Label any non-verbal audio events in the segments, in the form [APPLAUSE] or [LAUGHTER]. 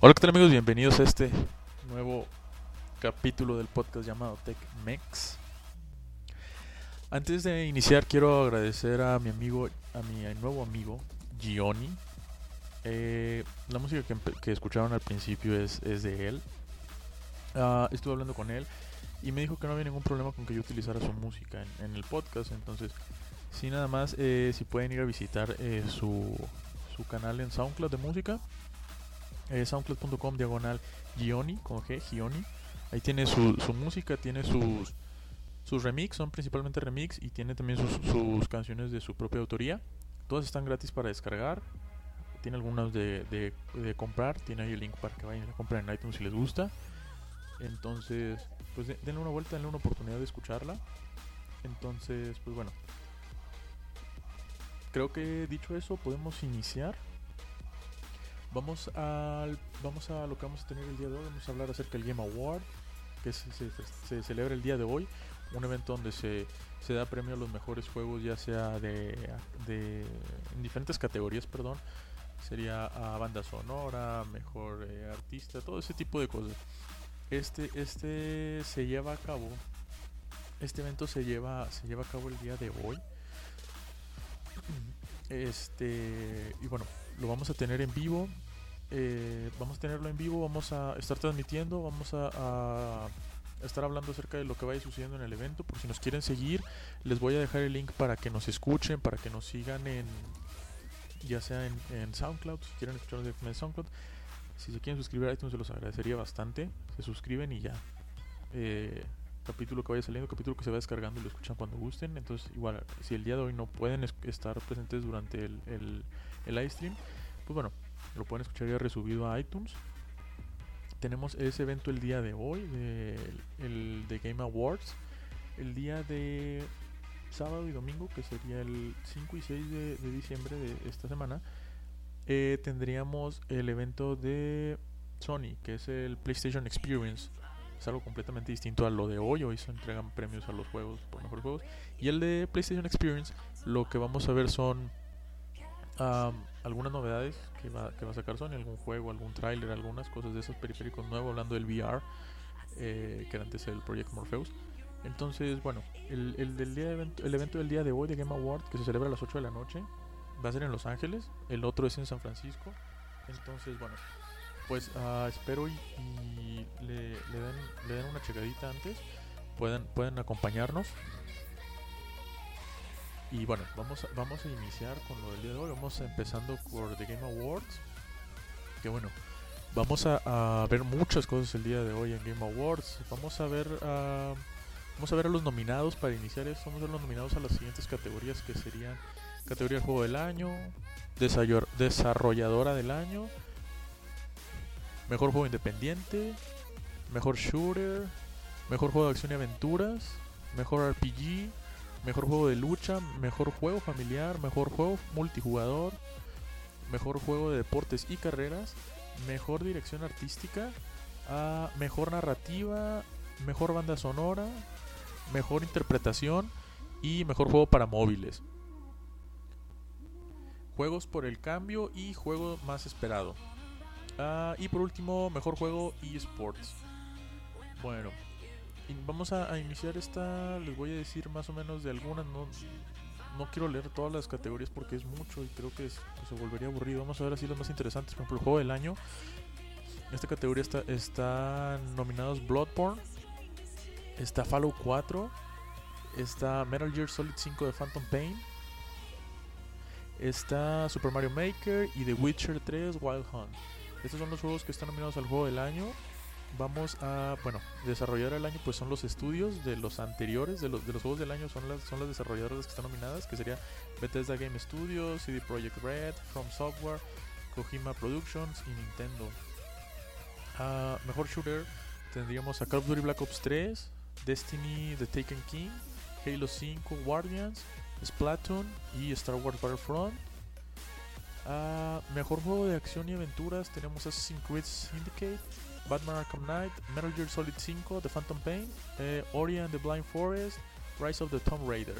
Hola, ¿qué tal amigos? Bienvenidos a este nuevo capítulo del podcast llamado Tech Mex. Antes de iniciar quiero agradecer a mi amigo, a mi nuevo amigo Gioni. Eh, la música que, escucharon al principio es, es de él. Ah, estuve hablando con él y me dijo que no había ningún problema con que yo utilizara su música en, el podcast. Entonces, sí, nada más, eh, si pueden ir a visitar eh, su, su canal en SoundCloud de música eh, soundcloud.com diagonal Gioni, con G, Gioni. Ahí tiene su, su música, tiene sus, sus remix, son principalmente remix y tiene también sus, canciones de su propia autoría. Todas están gratis para descargar. Tiene algunas de, de, comprar. Tiene ahí el link para que vayan a comprar en iTunes si les gusta. Entonces, pues de- denle una vuelta, denle una oportunidad de escucharla. Entonces, pues bueno. Creo que dicho eso, podemos iniciar. Vamos al, vamos a lo que vamos a tener el día de hoy. Vamos a hablar acerca del Game Award, que se, celebra el día de hoy. Un evento donde se, se da premio a los mejores juegos, ya sea de, de en diferentes categorías, perdón. Sería a banda sonora, mejor eh, artista, todo ese tipo de cosas. Este, este se lleva a cabo. Este evento se lleva, se lleva a cabo el día de hoy. Este, y bueno, lo vamos a tener en vivo. Eh, vamos a tenerlo en vivo, vamos a estar transmitiendo, vamos a, estar hablando acerca de lo que vaya sucediendo en el evento. Por si nos quieren seguir, les voy a dejar el link para que nos escuchen, para que nos sigan en ya sea en, SoundCloud, si quieren escucharnos directamente en SoundCloud. Si se quieren suscribir a iTunes, se los agradecería bastante. Se suscriben y ya. Eh, capítulo que vaya saliendo, capítulo que se va descargando y lo escuchan cuando gusten. Entonces, igual, si el día de hoy no pueden es- estar presentes durante el, el, el live stream, pues bueno, lo pueden escuchar ya resubido a iTunes. Tenemos ese evento el día de hoy, de, el de Game Awards. El día de sábado y domingo, que sería el 5 y 6 de, de diciembre de esta semana, eh, tendríamos el evento de Sony, que es el PlayStation Experience. Es algo completamente distinto a lo de hoy. Hoy se entregan premios a los juegos por mejores juegos. Y el de PlayStation Experience, lo que vamos a ver son am, algunas novedades que va, que va a sacar Sony, algún juego, algún tráiler, algunas cosas de esos periféricos nuevos, hablando del VR, eh, que era antes el Project Morpheus. Entonces, bueno, el, el del día de evento, el evento del día de hoy de Game Award, que se celebra a las 8 de la noche, va a ser en Los Ángeles, el otro es en San Francisco. Entonces, bueno, pues ah, espero y, y le, le den, le den una checadita antes, pueden, pueden acompañarnos. Y bueno, vamos a, vamos a iniciar con lo del día de hoy. Vamos empezando por The Game Awards. Que bueno, vamos a, ver muchas cosas el día de hoy en Game Awards. Vamos a ver a, vamos a ver a los nominados para iniciar esto. Vamos a ver los nominados a las siguientes categorías que serían categoría juego del año, desarrolladora del año, mejor juego independiente, mejor shooter, mejor juego de acción y aventuras, mejor RPG, mejor juego de lucha, mejor juego familiar, mejor juego multijugador, mejor juego de deportes y carreras, mejor dirección artística, ah, mejor narrativa, mejor banda sonora, mejor interpretación y mejor juego para móviles. Juegos por el cambio y juego más esperado. Ah, y por último, mejor juego eSports. Bueno, vamos a, iniciar esta. Les voy a decir más o menos de algunas, no, no quiero leer todas las categorías porque es mucho y creo que se volvería aburrido. Vamos a ver así los más interesantes. Por ejemplo, el juego del año. En esta categoría está, están nominados Bloodborne, está Fallout 4, está Metal Gear Solid 5 de Phantom Pain, está Super Mario Maker y The Witcher 3 Wild Hunt. Estos son los juegos que están nominados al juego del año. Vamos a, bueno, desarrollar el año pues son los estudios de los anteriores, de los, de los juegos del año son las, son las desarrolladoras que están nominadas, que sería Bethesda Game Studios, CD Projekt Red, From Software, Kojima Productions y Nintendo. Ah, mejor shooter tendríamos a Call of Duty Black Ops 3, Destiny The Taken King, Halo 5 Guardians, Splatoon y Star Wars Battlefront. Ah, mejor juego de acción y aventuras tenemos Assassin's Creed Syndicate, Batman Arkham Knight, Metal Gear Solid 5, The Phantom Pain, eh, Ori and the Blind Forest, Rise of the Tomb Raider.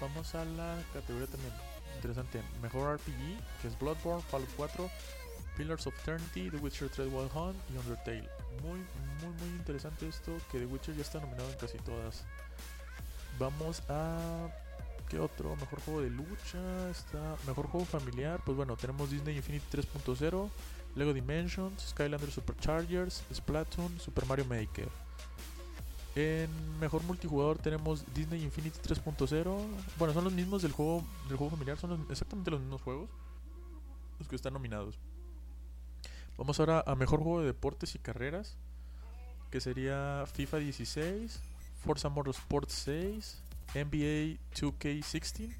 Vamos a la categoría también interesante. Mejor RPG, que es Bloodborne, Fallout 4, Pillars of Eternity, The Witcher 3 Wild Hunt y Undertale. Muy, muy, muy interesante esto, que The Witcher ya está nominado en casi todas. Vamos a... ¿Qué otro? Mejor juego de lucha, está... Mejor juego familiar, pues bueno, tenemos Disney Infinity 3.0, Lego Dimensions, Skylander Superchargers, Splatoon, Super Mario Maker. En mejor multijugador tenemos Disney Infinity 3.0. Bueno, son los mismos del juego del juego familiar, son exactamente los mismos juegos los que están nominados. Vamos ahora a mejor juego de deportes y carreras, que sería FIFA 16, Forza Motorsport 6, NBA 2K16,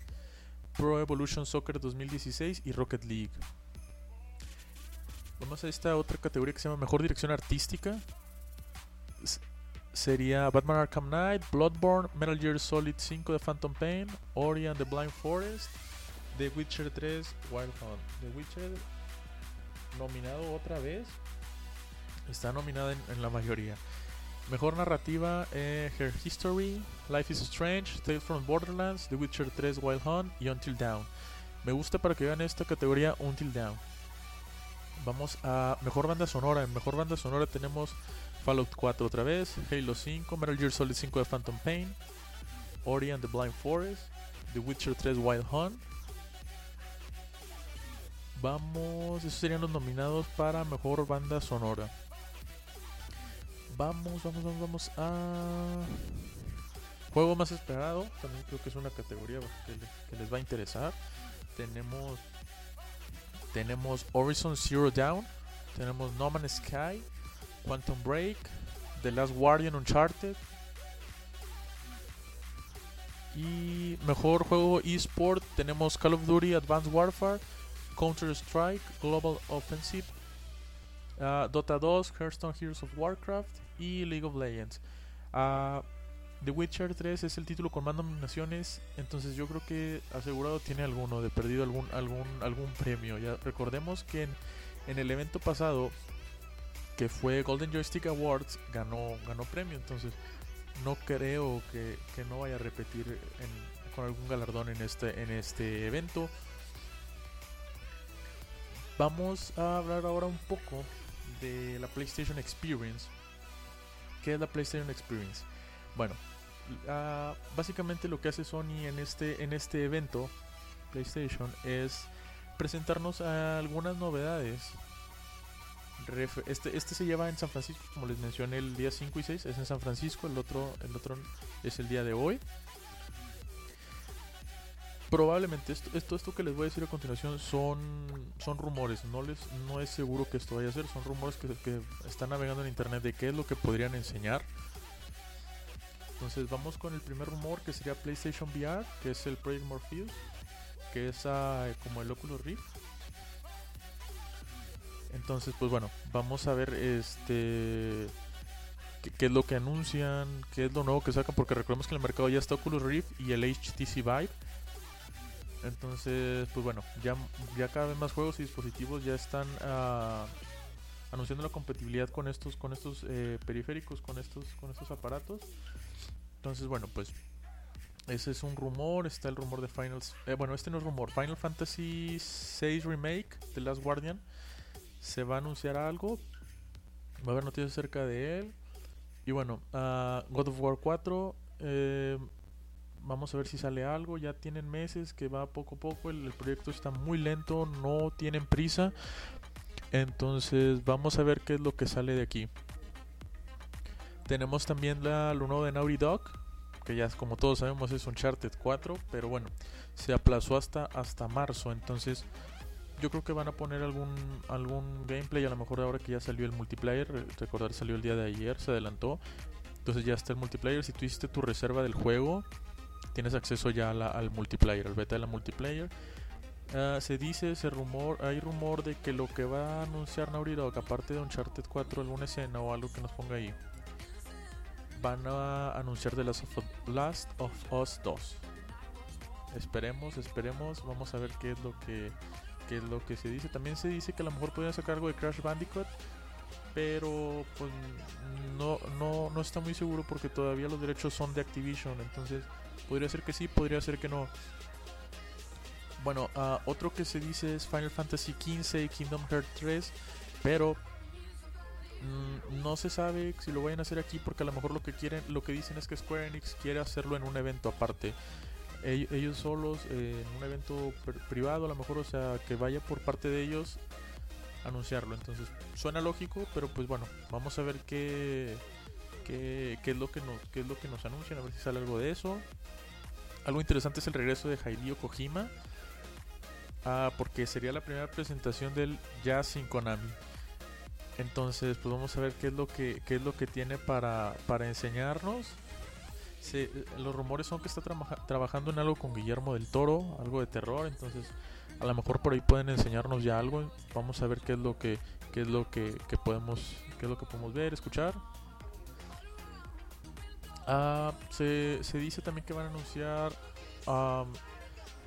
Pro Evolution Soccer 2016 y Rocket League. Vamos a esta otra categoría que se llama Mejor Dirección Artística. Sería Batman Arkham Knight, Bloodborne, Metal Gear Solid 5 de Phantom Pain, Ori and the Blind Forest, The Witcher 3 Wild Hunt. The Witcher nominado otra vez. Está nominada en, la mayoría. Mejor narrativa, eh, Her History, Life is Strange, Tales from Borderlands, The Witcher 3 Wild Hunt y Until Dawn. Me gusta para que vean esta categoría Until Dawn. Vamos a mejor banda sonora. En mejor banda sonora tenemos Fallout 4 otra vez, Halo 5, Metal Gear Solid 5 de Phantom Pain, Ori and the Blind Forest, The Witcher 3 Wild Hunt. Vamos, esos serían los nominados para mejor banda sonora. Vamos, vamos, vamos, vamos a juego más esperado. También creo que es una categoría que, le- que les va a interesar. Tenemos tenemos Horizon Zero Dawn, tenemos No Man's Sky, Quantum Break, The Last Guardian Uncharted. Y mejor juego eSport tenemos Call of Duty Advanced Warfare, Counter Strike, Global Offensive, ah, Dota 2, Hearthstone Heroes of Warcraft y League of Legends. Ah, The Witcher 3 es el título con más nominaciones, entonces yo creo que asegurado tiene alguno, de perdido algún algún algún premio. Ya recordemos que en, en el evento pasado que fue Golden Joystick Awards ganó ganó premio, entonces no creo que, que no vaya a repetir con algún galardón en este en este evento. Vamos a hablar ahora un poco de la PlayStation Experience. ¿Qué es la PlayStation Experience? Bueno, ah, básicamente lo que hace Sony en este, en este evento, PlayStation, es presentarnos algunas novedades. Este, este se lleva en San Francisco, como les mencioné, el día 5 y 6 es en San Francisco, el otro, el otro es el día de hoy. Probablemente esto, esto, esto que les voy a decir a continuación son, son rumores, no, les, no es seguro que esto vaya a ser, son rumores que, que están navegando en internet de qué es lo que podrían enseñar. Entonces vamos con el primer rumor que sería PlayStation VR, que es el Project Morpheus, que es ah, como el Oculus Rift. Entonces, pues bueno, vamos a ver este qué, es lo que anuncian, qué es lo nuevo que sacan, porque recordemos que en el mercado ya está Oculus Rift y el HTC Vive. Entonces, pues bueno, ya, ya cada vez más juegos y dispositivos ya están ah, anunciando la compatibilidad con estos, con estos eh, periféricos, con estos, con estos aparatos. Entonces, bueno, pues ese es un rumor. Está el rumor de Final. eh, bueno, este no es rumor. Final Fantasy VI Remake, The Last Guardian. Se va a anunciar algo. Va a haber noticias acerca de él. Y bueno, ah, God of War 4. eh, Vamos a ver si sale algo. Ya tienen meses que va poco a poco. El, proyecto está muy lento. No tienen prisa. Entonces vamos a ver qué es lo que sale de aquí. Tenemos también la, nuevo de Naughty Dog. Que ya como todos sabemos es Uncharted 4. Pero bueno, se aplazó hasta, hasta marzo. Entonces yo creo que van a poner algún algún gameplay. A lo mejor ahora que ya salió el multiplayer. Recordar salió el día de ayer. Se adelantó. Entonces ya está el multiplayer. Si tú hiciste tu reserva del juego, tienes acceso ya al multiplayer, al beta de la multiplayer. Ah, se dice, ese rumor, hay rumor de que lo que va a anunciar Naughty Dog, aparte de Uncharted 4, alguna escena o algo que nos ponga ahí, van a anunciar de Last of, Last of Us 2. Esperemos, esperemos, vamos a ver qué es lo que qué es lo que se dice. También se dice que a lo mejor podrían sacar algo de Crash Bandicoot pero pues no, no, no está muy seguro porque todavía los derechos son de Activision, entonces podría ser que sí, podría ser que no. Bueno, uh, otro que se dice es Final Fantasy XV y Kingdom Hearts 3, pero no se sabe si lo vayan a hacer aquí porque a lo mejor lo que quieren, lo que dicen es que Square Enix quiere hacerlo en un evento aparte. Ellos solos, eh, en un evento privado, a lo mejor, o sea, que vaya por parte de ellos anunciarlo. Entonces suena lógico, pero pues bueno, vamos a ver qué, qué, qué, es lo que nos, qué es lo que nos anuncian, a ver si sale algo de eso. Algo interesante es el regreso de Hideo Kojima. Ah, porque sería la primera presentación del Jazz sin Konami. Entonces, pues vamos a ver qué es lo que, qué es lo que tiene para, para enseñarnos. los rumores son que está trabajando en algo con Guillermo del Toro, algo de terror. Entonces, a lo mejor por ahí pueden enseñarnos ya algo. Vamos a ver qué es lo que, qué es lo que, podemos, qué es lo que podemos ver, escuchar. Ah, se, dice también que van a anunciar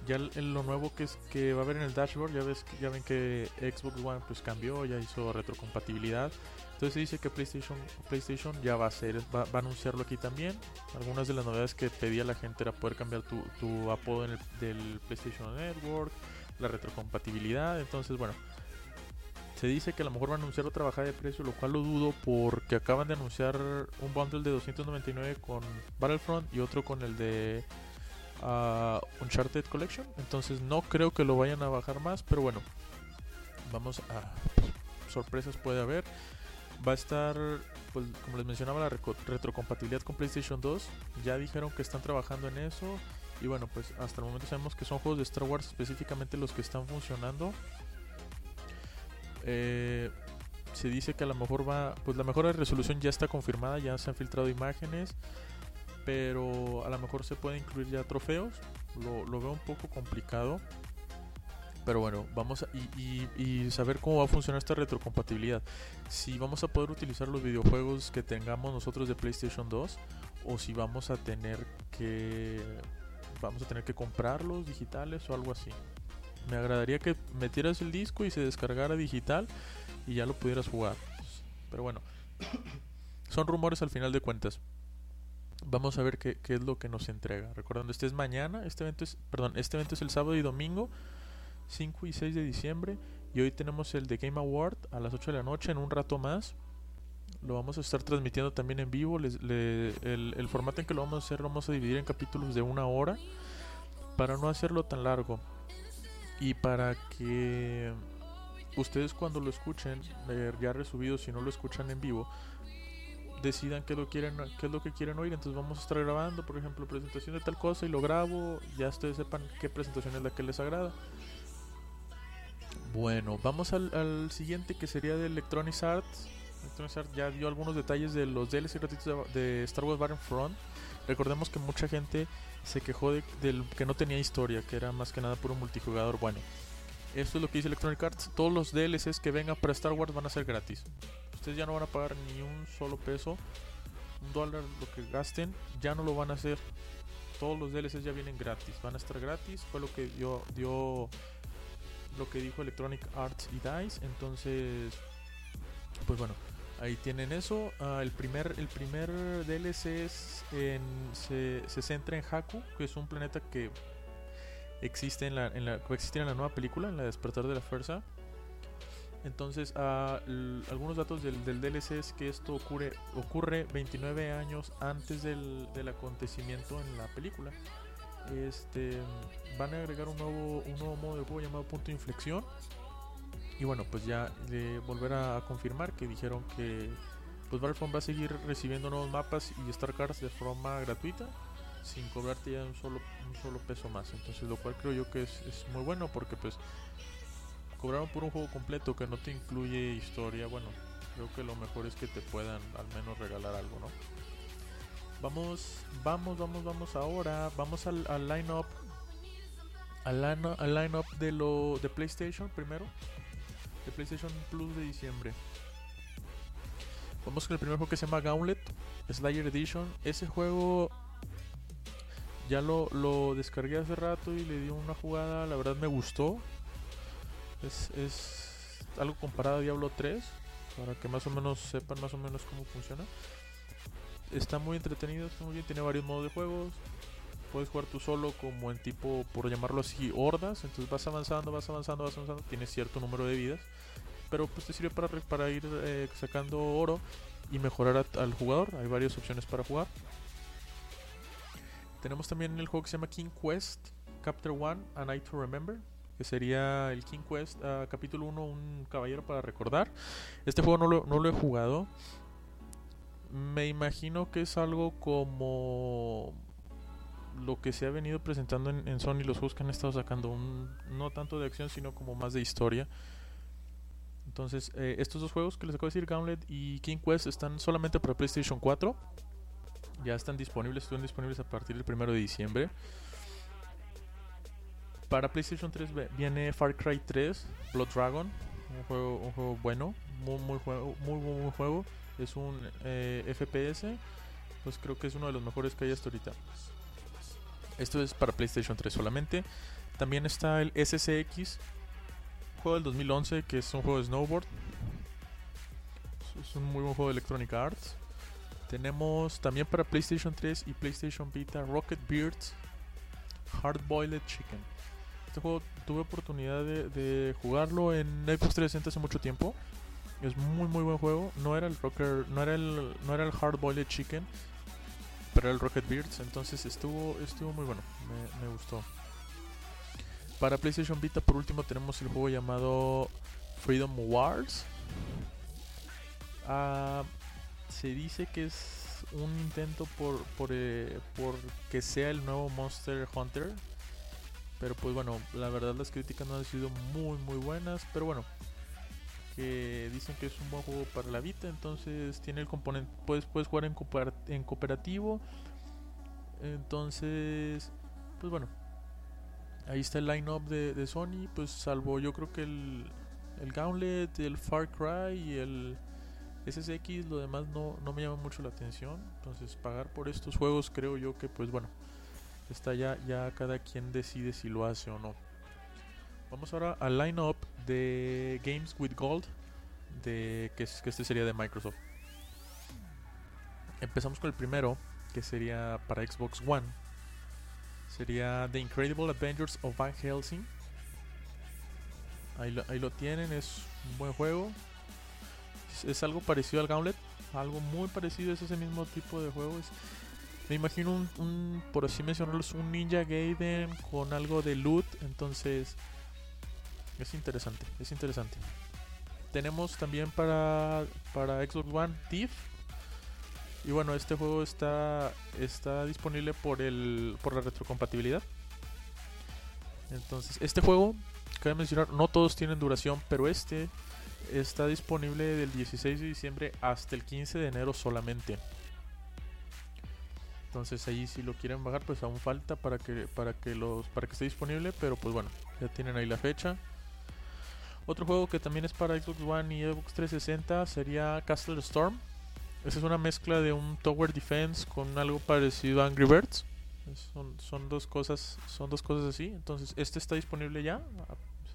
ya lo nuevo que es que va a haber en el dashboard. Ya ves, ya ven que Xbox One pues cambió, ya hizo retrocompatibilidad. Entonces se dice que PlayStation, PlayStation ya va a hacer, va, a anunciarlo aquí también. Algunas de las novedades que pedía la gente era poder cambiar tu, tu apodo en el, del PlayStation Network la retrocompatibilidad. Entonces, bueno, se dice que a lo mejor van a anunciar otra bajada de precio, lo cual lo dudo porque acaban de anunciar un bundle de 299 con Battlefront y otro con el de uh, Uncharted Collection. Entonces no creo que lo vayan a bajar más, pero bueno, vamos a sorpresas puede haber. Va a estar, pues, como les mencionaba, la retrocompatibilidad con PlayStation 2. Ya dijeron que están trabajando en eso. Y bueno, pues hasta el momento sabemos que son juegos de Star Wars específicamente los que están funcionando. Eh, se dice que a lo mejor va, pues la mejora de resolución ya está confirmada, ya se han filtrado imágenes, pero a lo mejor se puede incluir ya trofeos. Lo, veo un poco complicado. Pero bueno, vamos a y, y, saber cómo va a funcionar esta retrocompatibilidad. Si vamos a poder utilizar los videojuegos que tengamos nosotros de PlayStation 2 o si vamos a tener que vamos a tener que comprarlos digitales o algo así. Me agradaría que metieras el disco y se descargara digital y ya lo pudieras jugar. Pero bueno, [COUGHS] son rumores al final de cuentas. Vamos a ver qué, es lo que nos entrega. Recordando, este es mañana, este evento es, perdón, este evento es el sábado y domingo, 5 y 6 de diciembre. Y hoy tenemos el de Game Award a las 8 de la noche en un rato más lo vamos a estar transmitiendo también en vivo. el, formato en que lo vamos a hacer lo vamos a dividir en capítulos de una hora para no hacerlo tan largo y para que ustedes cuando lo escuchen ya resubido si no lo escuchan en vivo decidan qué lo quieren qué es lo que quieren oír entonces vamos a estar grabando por ejemplo presentación de tal cosa y lo grabo ya ustedes sepan qué presentación es la que les agrada bueno vamos al, al siguiente que sería de Electronic Arts ya dio algunos detalles de los DLC gratuitos de, Star Wars Battlefront. Recordemos que mucha gente se quejó de, que no tenía historia, que era más que nada puro multijugador. Bueno, esto es lo que dice Electronic Arts. Todos los DLCs que vengan para Star Wars van a ser gratis. Ustedes ya no van a pagar ni un solo peso, un dólar, lo que gasten, ya no lo van a hacer. Todos los DLCs ya vienen gratis, van a estar gratis. Fue lo que dio, dio lo que dijo Electronic Arts y DICE. Entonces, pues bueno, Ahí tienen eso. Ah, el, primer, el primer DLC se, centra en Haku, que es un planeta que existe en la, en la, en la nueva película, en la Despertar de la Fuerza. Entonces, ah, algunos datos del, DLC es que esto ocurre, ocurre 29 años antes del, del acontecimiento en la película. este van a agregar un nuevo, un nuevo modo de juego llamado punto de inflexión. Y bueno, pues ya de volver a, confirmar que dijeron que pues Battlefront va a seguir recibiendo nuevos mapas y Star Cards de forma gratuita sin cobrarte ya un solo, un solo peso más. Entonces lo cual creo yo que es, es muy bueno porque pues cobraron por un juego completo que no te incluye historia. Bueno, creo que lo mejor es que te puedan al menos regalar algo, ¿no? Vamos, vamos, vamos, vamos ahora. Vamos al, al line-up. Al, al line-up de, lo, de PlayStation primero. De PlayStation Plus de diciembre. Vamos con el primer juego que se llama Gauntlet. Slayer Edition. Ese juego ya lo, lo descargué hace rato y le di una jugada. La verdad me gustó. Es, es algo comparado a Diablo 3. Para que más o menos sepan más o menos cómo funciona está muy entretenido, está muy bien, tiene varios modos de juegos. Puedes jugar tú solo como en tipo, por llamarlo así, hordas. Entonces vas avanzando, vas avanzando, vas avanzando. Tienes cierto número de vidas. Pero pues te sirve para, para ir eh, sacando oro y mejorar al jugador. Hay varias opciones para jugar. Tenemos también el juego que se llama King Quest, Chapter 1, A Night to Remember. Que sería el King Quest, uh, capítulo 1, un caballero para recordar. Este juego no lo, no lo he jugado me imagino que es algo como lo que se ha venido presentando en, Sony, los juegos que han estado sacando, un, no tanto de acción, sino como más de historia. Entonces, eh, estos dos juegos que les acabo de decir, Gauntlet y King Quest, están solamente para PlayStation 4. Ya están disponibles, están disponibles a partir del 1 de diciembre. Para PlayStation 3 viene Far Cry 3, Blood Dragon, un juego, un juego bueno, muy, muy, juego, muy, muy juego es un eh, FPS, pues creo que es uno de los mejores que hay hasta ahorita. Esto es para PlayStation 3 solamente. También está el SSX, juego del 2011, que es un juego de snowboard. Es un muy buen juego de Electronic Arts. Tenemos también para PlayStation 3 y PlayStation Vita Rocket Beards Hard Boiled Chicken. Este juego tuve oportunidad de, jugarlo en Xbox 360 hace mucho tiempo. Es muy muy buen juego. No era el Rocker, no era el, no era el Hard Boiled Chicken, pero era el Rocket Beards. Entonces estuvo, estuvo muy bueno. Me, gustó. Para PlayStation Vita, por último, tenemos el juego llamado Freedom Wars. Ah, se dice que es un intento por, por, eh, por que sea el nuevo Monster Hunter. Pero pues bueno, la verdad las críticas no han sido muy muy buenas. Pero bueno, que dicen que es un buen juego para la Vita, entonces tiene el componente, puedes, puedes jugar en, en cooperativo, entonces, pues bueno, ahí está el line-up de, Sony, pues salvo yo creo que el, el Gauntlet, el Far Cry y el SSX, lo demás no, no me llama mucho la atención, entonces pagar por estos juegos creo yo que pues bueno, está ya, ya cada quien decide si lo hace o no. Vamos ahora al line-up de Games with Gold, de, que, que este sería de Microsoft. Empezamos con el primero, que sería para Xbox One. Sería The Incredible Adventures of Van Helsing. Ahí ahí lo tienen, es un buen juego. Es, algo parecido al Gauntlet, algo muy parecido, es ese mismo tipo de juego. me imagino un, por así mencionarlo, un Ninja Gaiden con algo de loot. Entonces, es interesante, es interesante. Tenemos también para, para Xbox One Thief. Y bueno, este juego está, está disponible por, el, por la retrocompatibilidad. Entonces, este juego, cabe mencionar, no todos tienen duración, pero este está disponible del 16 de diciembre hasta el 15 de enero solamente. Entonces ahí si lo quieren bajar, pues aún falta para que para que los para que esté disponible, pero pues bueno, ya tienen ahí la fecha. Otro juego que también es para Xbox One y Xbox 360 sería Castle Storm. Esa es una mezcla de un Tower Defense con algo parecido a Angry Birds. Son, dos cosas, son dos cosas así. Entonces, este está disponible ya.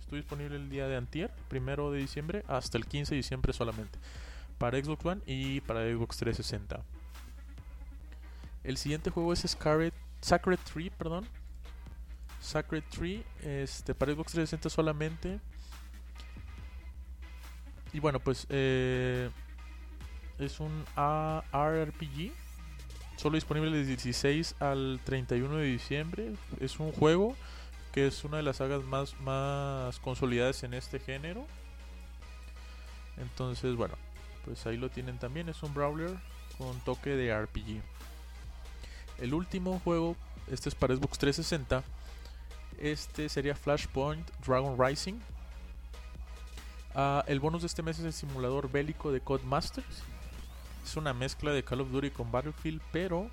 Estuvo disponible el día de antier, primero de diciembre, hasta el 15 de diciembre solamente. Para Xbox One y para Xbox 360. El siguiente juego es Scarlet, Sacred Tree, perdón. Sacred Tree, este, para Xbox 360 solamente. Y bueno, pues eh, es un RPG Solo disponible del 16 al 31 de diciembre. Es un juego que es una de las sagas más, más consolidadas en este género. Entonces, bueno, pues ahí lo tienen también. Es un brawler con toque de RPG. El último juego, este es para Xbox 360. Este sería Flashpoint Dragon Rising. Ah, el bonus de este mes es el simulador bélico de Codemasters. Es una mezcla de Call of Duty con Battlefield, pero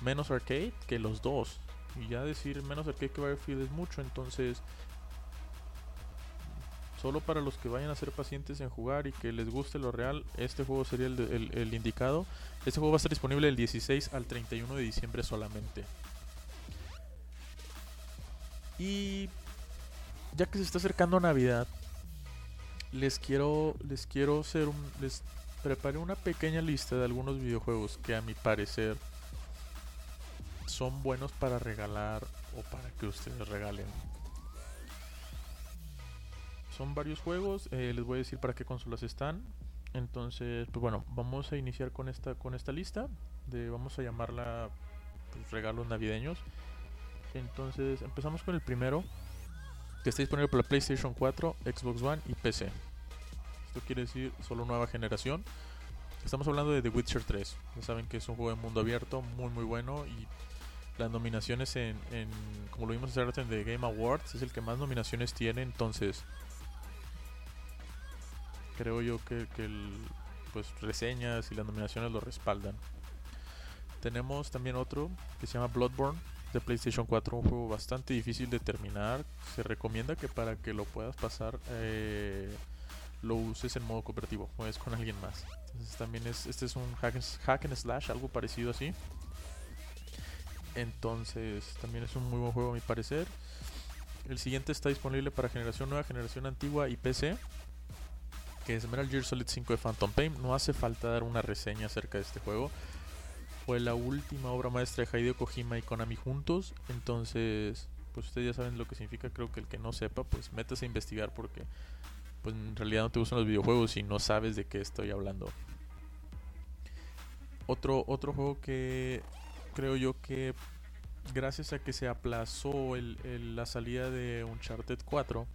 menos arcade que los dos. Y ya decir menos arcade que Battlefield es mucho, entonces solo para los que vayan a ser pacientes en jugar y que les guste lo real, este juego sería el, indicado. Este juego va a estar disponible del 16 al 31 de diciembre solamente. Y ya que se está acercando Navidad, les quiero les quiero hacer un les preparé una pequeña lista de algunos videojuegos que a mi parecer son buenos para regalar o para que ustedes regalen. Son varios juegos, eh, les voy a decir para qué consolas están. Entonces, pues bueno, vamos a iniciar con esta con esta lista de vamos a llamarla pues, regalos navideños. Entonces, empezamos con el primero que está disponible para PlayStation 4, Xbox One y PC. Esto quiere decir solo nueva generación. Estamos hablando de The Witcher 3. Ya saben que es un juego de mundo abierto muy muy bueno y las nominaciones en, como lo vimos hace rato en The Game Awards es el que más nominaciones tiene, entonces creo yo que, que pues reseñas y las nominaciones lo respaldan. Tenemos también otro que se llama Bloodborne de PlayStation 4, un juego bastante difícil de terminar. Se recomienda que para que lo puedas pasar eh, lo uses en modo cooperativo, o es con alguien más. Entonces también es, este es un hack, hack and slash, algo parecido así. Entonces también es un muy buen juego a mi parecer. El siguiente está disponible para generación nueva, generación antigua y PC. Que es Metal Gear Solid 5 de Phantom Pain. No hace falta dar una reseña acerca de este juego. Fue la última obra maestra de Hideo Kojima y Konami juntos. Entonces, pues ustedes ya saben lo que significa. Creo que el que no sepa, pues métase a investigar porque pues en realidad no te gustan los videojuegos y no sabes de qué estoy hablando. Otro, otro juego que creo yo que gracias a que se aplazó la salida de Uncharted 4,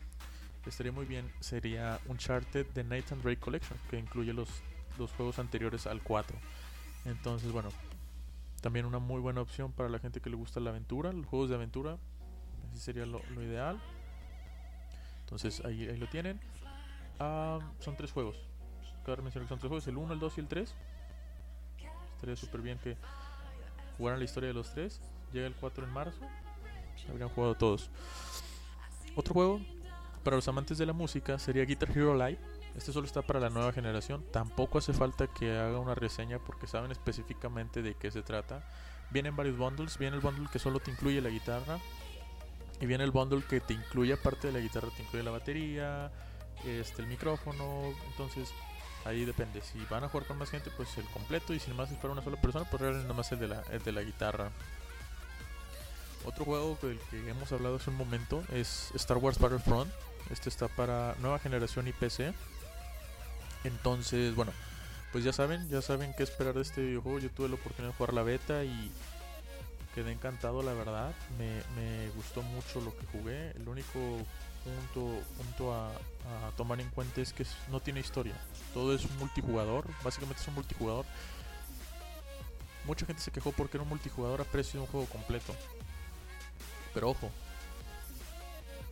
estaría muy bien, sería Uncharted The Nathan Drake Collection, que incluye los, los juegos anteriores al 4. Entonces, bueno, también una muy buena opción para la gente que le gusta la aventura, los juegos de aventura, ese sería lo, ideal. Entonces ahí, ahí lo tienen. Ah, son tres juegos. Cabe son tres juegos, el 1, el 2 y el 3. Estaría súper bien que jugaran la historia de los tres. Llega el 4 en marzo. Habrían jugado todos. Otro juego para los amantes de la música sería Guitar Hero Live. Este solo está para la nueva generación. Tampoco hace falta que haga una reseña porque saben específicamente de qué se trata. Vienen varios bundles. Viene el bundle que solo te incluye la guitarra. Y viene el bundle que te incluye, aparte de la guitarra, te incluye la batería, este, el micrófono. Entonces, ahí depende. Si van a jugar con más gente, pues el completo. Y si nomás es para una sola persona, pues realmente nomás el de la, de la guitarra. Otro juego del que hemos hablado hace un momento es Star Wars Battlefront. Este está para nueva generación y PC. Entonces, bueno, pues ya saben, ya saben qué esperar de este videojuego. Yo tuve la oportunidad de jugar la beta y quedé encantado, la verdad. Me, me gustó mucho lo que jugué. El único punto, a, tomar en cuenta es que no tiene historia. Todo es un multijugador, básicamente es un multijugador. Mucha gente se quejó porque era un multijugador a precio de un juego completo. Pero ojo,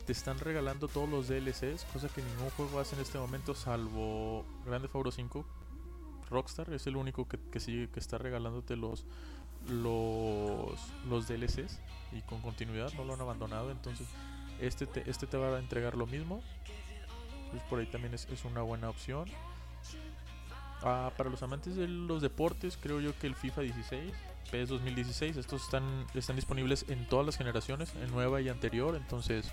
te están regalando todos los DLCs, cosa que ningún juego hace en este momento salvo Grande Auto 5. Rockstar es el único que, que sigue que está regalándote los los los DLCs y con continuidad, no lo han abandonado, entonces este te, este te va a entregar lo mismo. Pues por ahí también es, una buena opción. Ah, para los amantes de los deportes, creo yo que el FIFA 16, PES 2016, estos están, están disponibles en todas las generaciones, en nueva y anterior. Entonces,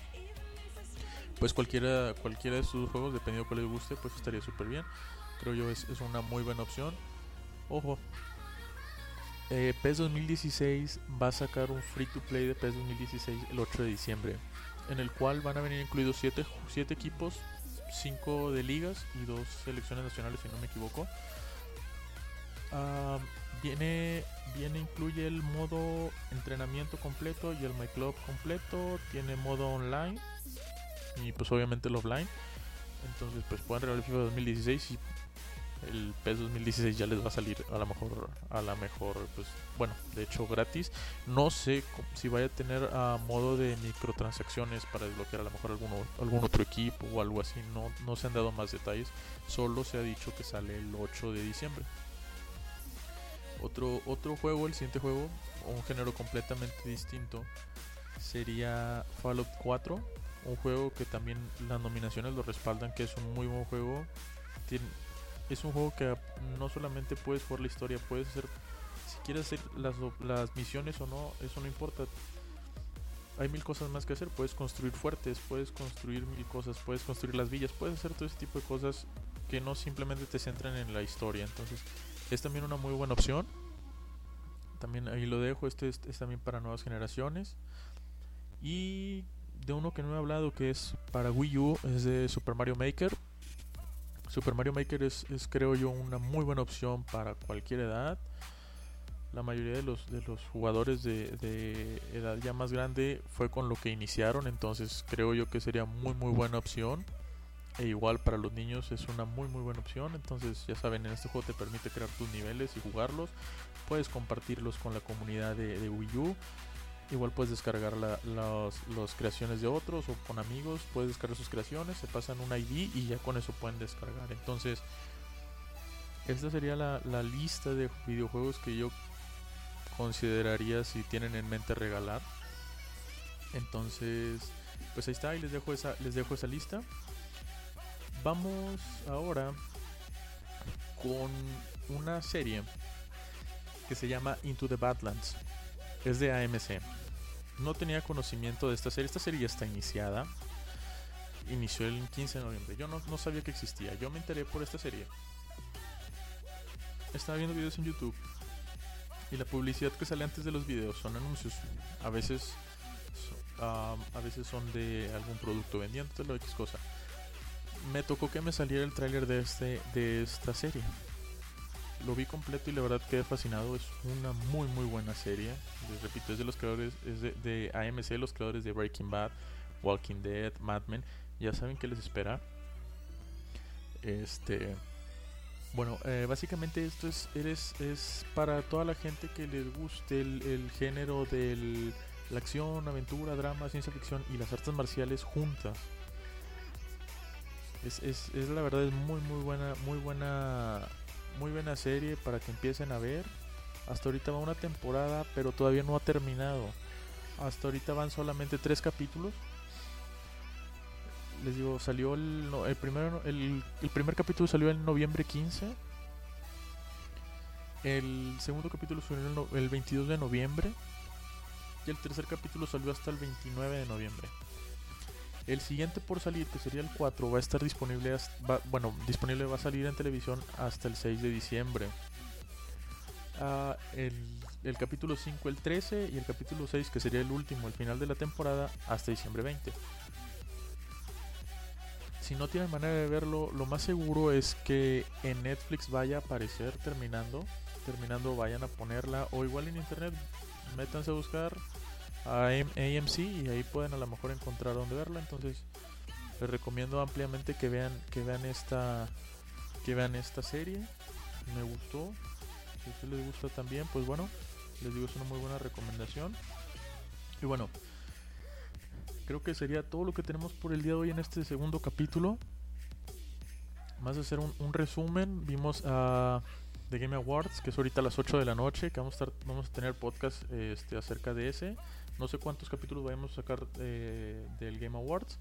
pues cualquiera, cualquiera de sus juegos, dependiendo de cuál les guste, pues estaría súper bien. Creo yo es, es una muy buena opción. Ojo, eh, PES 2016 va a sacar un free to play de PES 2016 el 8 de diciembre en el cual van a venir incluidos 7 siete, equipos, 5 de ligas y 2 selecciones nacionales, si no me equivoco. viene, viene, incluye el modo entrenamiento completo y el My Club completo. Tiene modo online y pues obviamente el offline. Entonces pues pueden regalar el FIFA 2016 y el PES 2016 ya les va a salir a lo mejor a la mejor pues bueno de hecho gratis. No sé si vaya a tener a modo de microtransacciones para desbloquear a lo mejor alguno, algún otro equipo o algo así no, no se han dado más detalles. Solo se ha dicho que sale el 8 de diciembre. Otro otro juego el siguiente juego un género completamente distinto sería Fallout 4 un juego que también las nominaciones lo respaldan que es un muy buen juego es un juego que no solamente puedes jugar la historia, puedes hacer, si quieres hacer las, las misiones o no, eso no importa. Hay mil cosas más que hacer, puedes construir fuertes, puedes construir mil cosas, puedes construir las villas, puedes hacer todo ese tipo de cosas que no simplemente te centran en la historia. Entonces es también una muy buena opción. También ahí lo dejo, este es, es también para nuevas generaciones. Y de uno que no he hablado que es para Wii U, es de Super Mario Maker Super Mario Maker es, creo yo una muy buena opción para cualquier edad. La mayoría de los, de los jugadores de, edad ya más grande fue con lo que iniciaron, entonces creo yo que sería muy muy buena opción. E igual para los niños es una muy muy buena opción. Entonces ya saben, en este juego te permite crear tus niveles y jugarlos. Puedes compartirlos con la comunidad de, de Wii U. Igual puedes descargar las creaciones de otros o con amigos, puedes descargar sus creaciones, se pasan un ID y ya con eso pueden descargar. Entonces, esta sería la, lista de videojuegos que yo consideraría si tienen en mente regalar. Entonces, pues ahí está, y les dejo esa, les dejo esa lista. Vamos ahora con una serie que se llama Into the Badlands es de AMC. No tenía conocimiento de esta serie. Esta serie ya está iniciada. Inició el 15 de noviembre. Yo no, sabía que existía. Yo me enteré por esta serie. Estaba viendo videos en YouTube. Y la publicidad que sale antes de los videos son anuncios. A veces, a veces son de algún producto vendiéndotelo, X cosa. Me tocó que me saliera el tráiler de, este, de esta serie lo vi completo y la verdad quedé fascinado. Es una muy muy buena serie. Les repito, es de los creadores, es de, AMC, los creadores de Breaking Bad, Walking Dead, Mad Men. Ya saben qué les espera. Este. Bueno, eh, básicamente esto es, eres, es para toda la gente que les guste el, género de la acción, aventura, drama, ciencia ficción y las artes marciales juntas. Es, es, es la verdad es muy muy buena, muy buena muy buena serie para que empiecen a ver. Hasta ahorita va una temporada, pero todavía no ha terminado. Hasta ahorita van solamente tres capítulos. Les digo, salió el, el, primero, el, primer capítulo salió en noviembre 15. El segundo capítulo salió el 22 de noviembre. Y el tercer capítulo salió hasta el 29 de noviembre. El siguiente por salir, que sería el 4, va a estar disponible, bueno, disponible va a salir en televisión hasta el 6 de diciembre. Ah, el, capítulo 5 el 13 y el capítulo 6, que sería el último, el final de la temporada, hasta diciembre 20. Si no tienen manera de verlo, lo más seguro es que en Netflix vaya a aparecer terminando. Terminando vayan a ponerla o igual en internet métanse a buscar a AMC y ahí pueden a lo mejor encontrar donde verla. Entonces les recomiendo ampliamente que vean que vean esta que vean esta serie. Me gustó. Si a ustedes les gusta también, pues bueno, les digo es una muy buena recomendación. Y bueno, creo que sería todo lo que tenemos por el día de hoy en este segundo capítulo. Más de hacer un resumen, vimos a The Game Awards, que es ahorita a las 8 de la noche, que vamos a, estar, vamos a tener podcast este, acerca de ese. No sé cuántos capítulos vayamos a sacar eh, del Game Awards.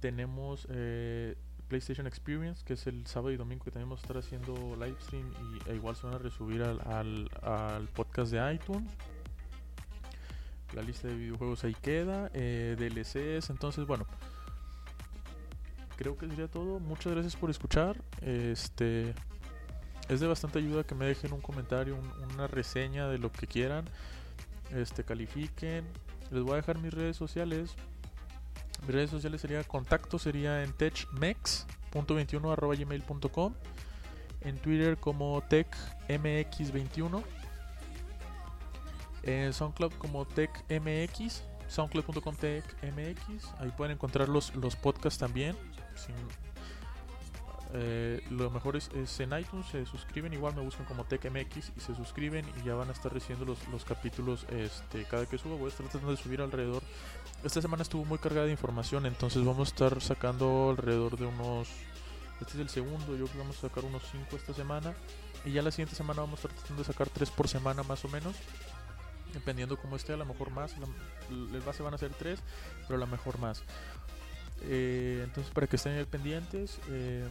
Tenemos eh, PlayStation Experience, que es el sábado y domingo que también vamos a estar haciendo live stream y e igual se van a resubir al, al, podcast de iTunes. La lista de videojuegos ahí queda, eh, DLCs, entonces bueno, creo que sería todo. Muchas gracias por escuchar. Este es de bastante ayuda que me dejen un comentario, una reseña de lo que quieran este, califiquen. Les voy a dejar mis redes sociales. Mis redes sociales sería contacto sería en techmex.21 gmail.com en Twitter como TechMX21. En SoundCloud como TechMX, soundcloud.com TechMX. Ahí pueden encontrar los, los podcasts también. Eh, lo mejor es, en iTunes, se suscriben, igual me buscan como TechMX y se suscriben y ya van a estar recibiendo los, los capítulos este, cada que suba. Voy a estar tratando de subir alrededor. Esta semana estuvo muy cargada de información, entonces vamos a estar sacando alrededor de unos. Este es el segundo, yo creo que vamos a sacar unos 5 esta semana. Y ya la siguiente semana vamos a estar tratando de sacar 3 por semana más o menos. Dependiendo cómo esté, a lo mejor más. el base van a ser 3, pero a lo mejor más. Eh, entonces para que estén pendientes. Eh,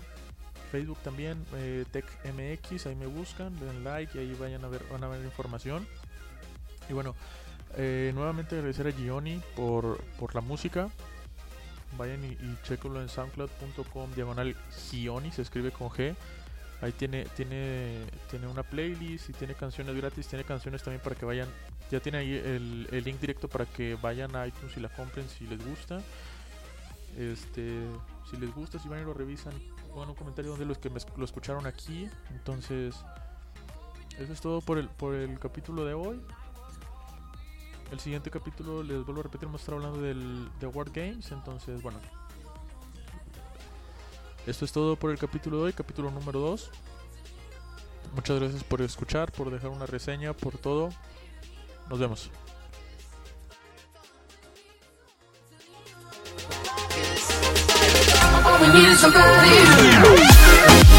Facebook también, eh, TechMX, ahí me buscan, den like y ahí vayan a ver, van a ver información. Y bueno, eh, nuevamente agradecer a Gioni por, por la música. Vayan y, y chequenlo en soundcloud.com diagonal Gioni, se escribe con G. Ahí tiene, tiene, tiene una playlist y tiene canciones gratis, tiene canciones también para que vayan. Ya tiene ahí el, el link directo para que vayan a iTunes y la compren si les gusta. Este, si les gusta, si van y lo revisan, pongan un comentario donde los que me, lo escucharon aquí. Entonces, eso es todo por el, por el capítulo de hoy. El siguiente capítulo, les vuelvo a repetir, vamos a estar hablando del, de Award Games. Entonces, bueno. Esto es todo por el capítulo de hoy, capítulo número 2. Muchas gracias por escuchar, por dejar una reseña, por todo. Nos vemos. Need somebody.